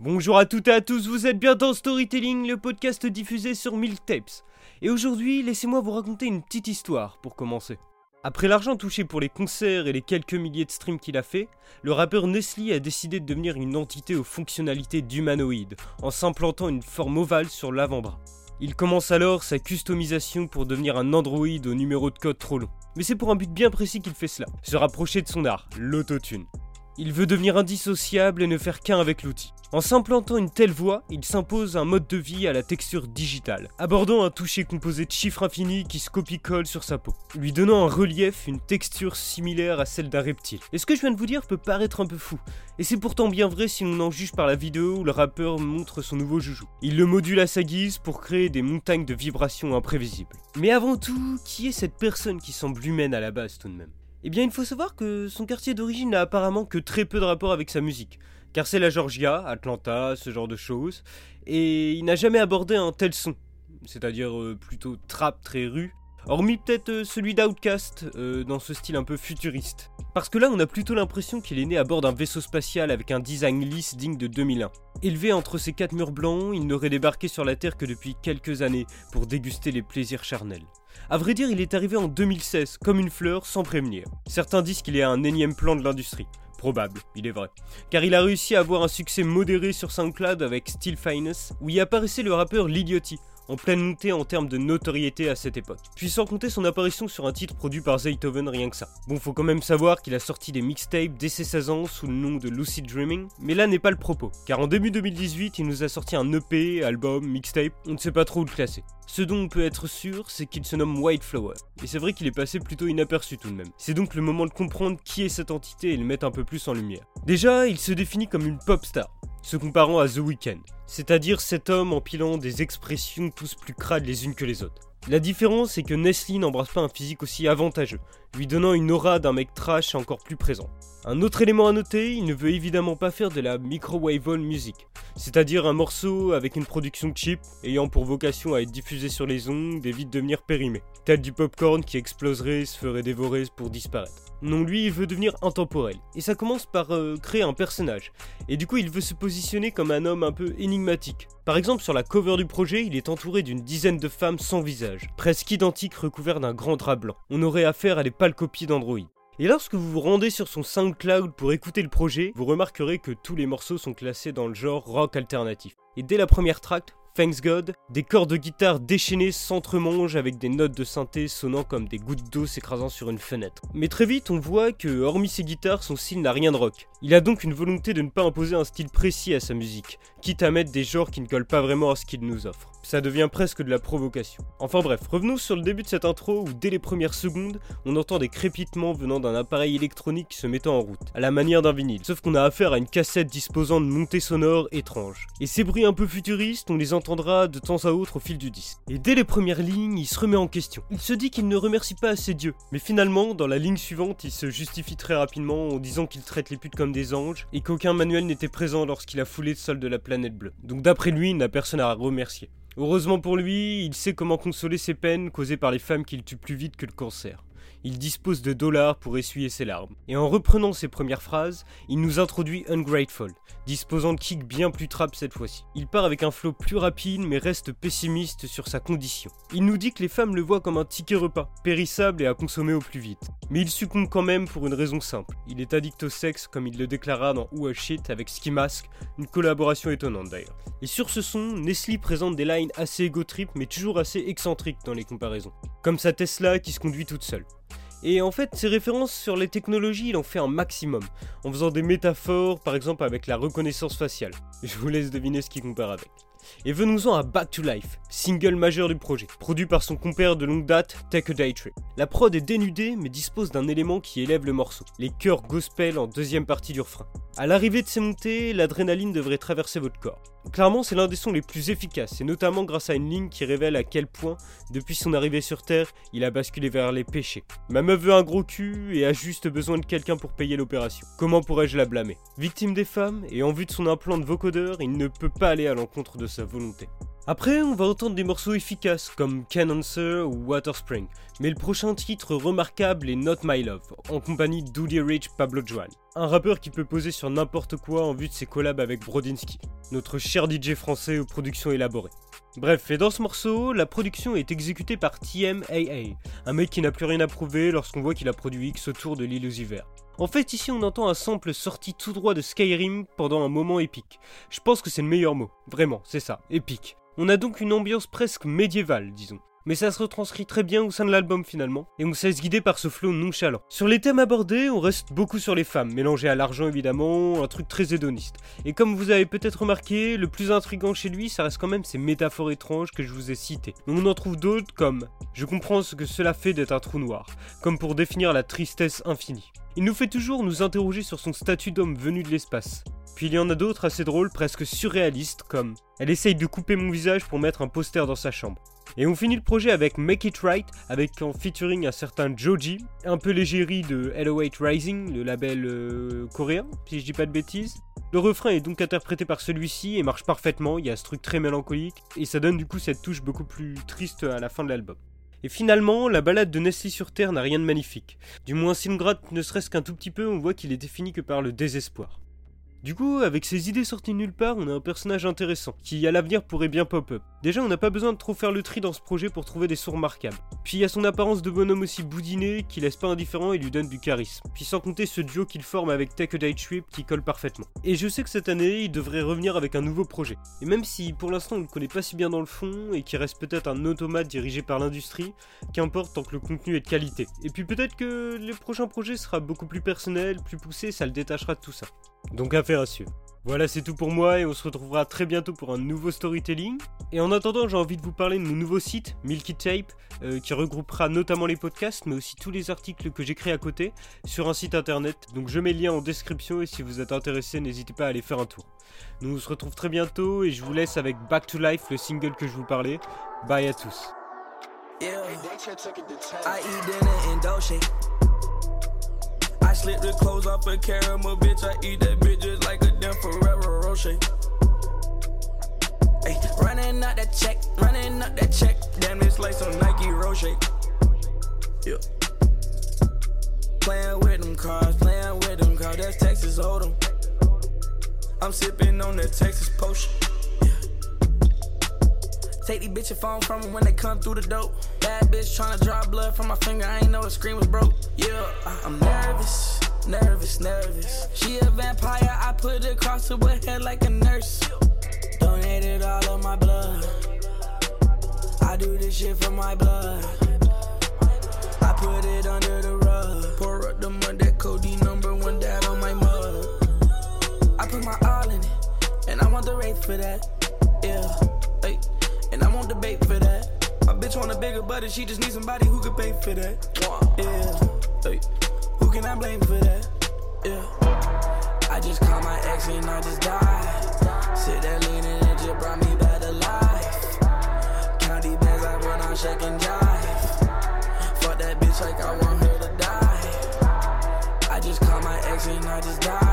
Bonjour à toutes et à tous, vous êtes bien dans Storytelling, le podcast diffusé sur Milk Tapes. Et aujourd'hui, laissez-moi vous raconter une petite histoire pour commencer. Après l'argent touché pour les concerts et les quelques milliers de streams qu'il a fait, le rappeur Nestlé a décidé de devenir une entité aux fonctionnalités d'humanoïde, en s'implantant une forme ovale sur l'avant-bras. Il commence alors sa customisation pour devenir un androïde au numéro de code trop long. Mais c'est pour un but bien précis qu'il fait cela, se rapprocher de son art, l'autotune. Il veut devenir indissociable et ne faire qu'un avec l'outil. En s'implantant une telle voix, il s'impose un mode de vie à la texture digitale, abordant un toucher composé de chiffres infinis qui se copie-colle sur sa peau, lui donnant un relief, une texture similaire à celle d'un reptile. Et ce que je viens de vous dire peut paraître un peu fou, et c'est pourtant bien vrai si on en juge par la vidéo où le rappeur montre son nouveau joujou. Il le module à sa guise pour créer des montagnes de vibrations imprévisibles. Mais avant tout, qui est cette personne qui semble humaine à la base tout de même? Eh bien, il faut savoir que son quartier d'origine n'a apparemment que très peu de rapport avec sa musique, car c'est la Georgia, Atlanta, ce genre de choses, et il n'a jamais abordé un tel son, c'est-à-dire euh, plutôt trap très rue, hormis peut-être euh, celui d'Outcast, euh, dans ce style un peu futuriste. Parce que là, on a plutôt l'impression qu'il est né à bord d'un vaisseau spatial avec un design lisse digne de 2001. Élevé entre ces quatre murs blancs, il n'aurait débarqué sur la Terre que depuis quelques années pour déguster les plaisirs charnels. A vrai dire, il est arrivé en 2016, comme une fleur, sans prévenir. Certains disent qu'il est un énième plan de l'industrie. Probable, il est vrai. Car il a réussi à avoir un succès modéré sur SoundCloud avec Steel Finest, où y apparaissait le rappeur Lil en pleine montée en termes de notoriété à cette époque. Puis sans compter son apparition sur un titre produit par Zaytoven, rien que ça. Bon, faut quand même savoir qu'il a sorti des mixtapes dès ses 16 ans sous le nom de Lucid Dreaming, mais là n'est pas le propos, car en début 2018, il nous a sorti un EP, album, mixtape, on ne sait pas trop où le classer. Ce dont on peut être sûr, c'est qu'il se nomme White Flower. Et c'est vrai qu'il est passé plutôt inaperçu tout de même. C'est donc le moment de comprendre qui est cette entité et le mettre un peu plus en lumière. Déjà, il se définit comme une pop star se comparant à The Weeknd, c'est-à-dire cet homme empilant des expressions tous plus crades les unes que les autres. La différence c'est que Nestlé n'embrasse pas un physique aussi avantageux, lui donnant une aura d'un mec trash encore plus présent. Un autre élément à noter, il ne veut évidemment pas faire de la microwave music, c'est-à-dire un morceau avec une production cheap, ayant pour vocation à être diffusé sur les ondes et vite devenir périmé, tel du popcorn qui exploserait et se ferait dévorer pour disparaître. Non, lui, il veut devenir intemporel. Et ça commence par euh, créer un personnage. Et du coup, il veut se positionner comme un homme un peu énigmatique. Par exemple, sur la cover du projet, il est entouré d'une dizaine de femmes sans visage, presque identiques recouvertes d'un grand drap blanc. On aurait affaire à des pâles copies d'Android. Et lorsque vous vous rendez sur son SoundCloud pour écouter le projet, vous remarquerez que tous les morceaux sont classés dans le genre rock alternatif. Et dès la première track, Thanks God, des cordes de guitare déchaînées s'entremangent avec des notes de synthé sonnant comme des gouttes d'eau s'écrasant sur une fenêtre. Mais très vite, on voit que, hormis ses guitares, son style n'a rien de rock. Il a donc une volonté de ne pas imposer un style précis à sa musique, quitte à mettre des genres qui ne collent pas vraiment à ce qu'il nous offre. Ça devient presque de la provocation. Enfin bref, revenons sur le début de cette intro où dès les premières secondes, on entend des crépitements venant d'un appareil électronique se mettant en route, à la manière d'un vinyle, sauf qu'on a affaire à une cassette disposant de montées sonores étranges. Et ces bruits un peu futuristes, on les de temps à autre au fil du disque. Et dès les premières lignes, il se remet en question. Il se dit qu'il ne remercie pas assez Dieu, mais finalement, dans la ligne suivante, il se justifie très rapidement en disant qu'il traite les putes comme des anges et qu'aucun manuel n'était présent lorsqu'il a foulé le sol de la planète bleue. Donc d'après lui, il n'a personne à remercier. Heureusement pour lui, il sait comment consoler ses peines causées par les femmes qu'il tue plus vite que le cancer il dispose de dollars pour essuyer ses larmes. Et en reprenant ses premières phrases, il nous introduit Ungrateful, disposant de kick bien plus trap cette fois-ci. Il part avec un flow plus rapide mais reste pessimiste sur sa condition. Il nous dit que les femmes le voient comme un ticket repas, périssable et à consommer au plus vite. Mais il succombe quand même pour une raison simple. Il est addict au sexe comme il le déclara dans Who Shit avec Ski Mask, une collaboration étonnante d'ailleurs. Et sur ce son, Nestlé présente des lines assez égo trip mais toujours assez excentriques dans les comparaisons. Comme sa Tesla qui se conduit toute seule. Et en fait, ses références sur les technologies, il en fait un maximum, en faisant des métaphores, par exemple avec la reconnaissance faciale. Je vous laisse deviner ce qu'il compare avec. Et venons-en à Back to Life, single majeur du projet, produit par son compère de longue date, Take a Day Trip. La prod est dénudée mais dispose d'un élément qui élève le morceau, les chœurs gospel en deuxième partie du refrain. À l'arrivée de ces montées, l'adrénaline devrait traverser votre corps. Clairement, c'est l'un des sons les plus efficaces, et notamment grâce à une ligne qui révèle à quel point, depuis son arrivée sur Terre, il a basculé vers les péchés. Ma meuf veut un gros cul et a juste besoin de quelqu'un pour payer l'opération. Comment pourrais-je la blâmer? Victime des femmes, et en vue de son implant de vocodeur, il ne peut pas aller à l'encontre de volonté. Après, on va entendre des morceaux efficaces comme Can Answer ou Water Spring, mais le prochain titre remarquable est Not My Love, en compagnie d'Udi Rich Pablo Juan, un rappeur qui peut poser sur n'importe quoi en vue de ses collabs avec Brodinski, notre cher DJ français aux productions élaborées. Bref, et dans ce morceau, la production est exécutée par TMAA, un mec qui n'a plus rien à prouver lorsqu'on voit qu'il a produit X autour de l'île aux En fait, ici on entend un sample sorti tout droit de Skyrim pendant un moment épique. Je pense que c'est le meilleur mot, vraiment, c'est ça, épique. On a donc une ambiance presque médiévale, disons. Mais ça se retranscrit très bien au sein de l'album finalement, et on se laisse guider par ce flow nonchalant. Sur les thèmes abordés, on reste beaucoup sur les femmes, mélangées à l'argent évidemment, un truc très hédoniste. Et comme vous avez peut-être remarqué, le plus intrigant chez lui, ça reste quand même ces métaphores étranges que je vous ai citées. on en trouve d'autres comme Je comprends ce que cela fait d'être un trou noir, comme pour définir la tristesse infinie. Il nous fait toujours nous interroger sur son statut d'homme venu de l'espace. Puis il y en a d'autres assez drôles, presque surréalistes, comme Elle essaye de couper mon visage pour mettre un poster dans sa chambre. Et on finit le projet avec Make It Right, avec en featuring un certain Joji, un peu l'égérie de Hello 8 Rising, le label euh, coréen, si je dis pas de bêtises. Le refrain est donc interprété par celui-ci et marche parfaitement, il y a ce truc très mélancolique, et ça donne du coup cette touche beaucoup plus triste à la fin de l'album. Et finalement, la balade de Nestlé sur Terre n'a rien de magnifique. Du moins, gratte ne serait-ce qu'un tout petit peu, on voit qu'il est défini que par le désespoir. Du coup, avec ces idées sorties nulle part, on a un personnage intéressant, qui à l'avenir pourrait bien pop-up. Déjà, on n'a pas besoin de trop faire le tri dans ce projet pour trouver des sons remarquables. Puis il y a son apparence de bonhomme aussi boudiné, qui laisse pas indifférent et lui donne du charisme. Puis sans compter ce duo qu'il forme avec Tech a qui colle parfaitement. Et je sais que cette année, il devrait revenir avec un nouveau projet. Et même si pour l'instant on le connaît pas si bien dans le fond, et qu'il reste peut-être un automate dirigé par l'industrie, qu'importe tant que le contenu est de qualité. Et puis peut-être que le prochain projet sera beaucoup plus personnel, plus poussé, ça le détachera de tout ça. Donc affaire à suivre. Voilà, c'est tout pour moi et on se retrouvera très bientôt pour un nouveau storytelling. Et en attendant, j'ai envie de vous parler de mon nouveau site, Milky Tape, euh, qui regroupera notamment les podcasts, mais aussi tous les articles que j'écris à côté sur un site internet. Donc je mets le lien en description et si vous êtes intéressé, n'hésitez pas à aller faire un tour. Nous on se retrouve très bientôt et je vous laisse avec Back to Life, le single que je vous parlais. Bye à tous. Slip the clothes off a caramel, bitch. I eat that bitch just like a damn Ferrero Rocher. Ay, running up that check, running up that check. Damn, this like some Nike Rocher. Yeah. Playing with them cars, playing with them cars. That's Texas Hold'em. I'm sipping on that Texas potion. Take these bitches phone from them when they come through the dope. Bad bitch tryna draw blood from my finger. I ain't know a screen was broke. Yeah, I'm nervous, nervous, nervous. She a vampire. I put it across her head like a nurse. Donated all of my blood. I do this shit for my blood. I put it under the rug. Pour up the mud, that Cody number one dad on my mug. I put my all in it, and I want the rate for that. Yeah won't debate for that. My bitch want a bigger budget, she just need somebody who could pay for that. Yeah, hey, who can I blame for that? Yeah, I just called my ex and I just died. Sit there leaning and just brought me back to life. County bands, I run on check and jive. Fuck that bitch like I want her to die. I just called my ex and I just died.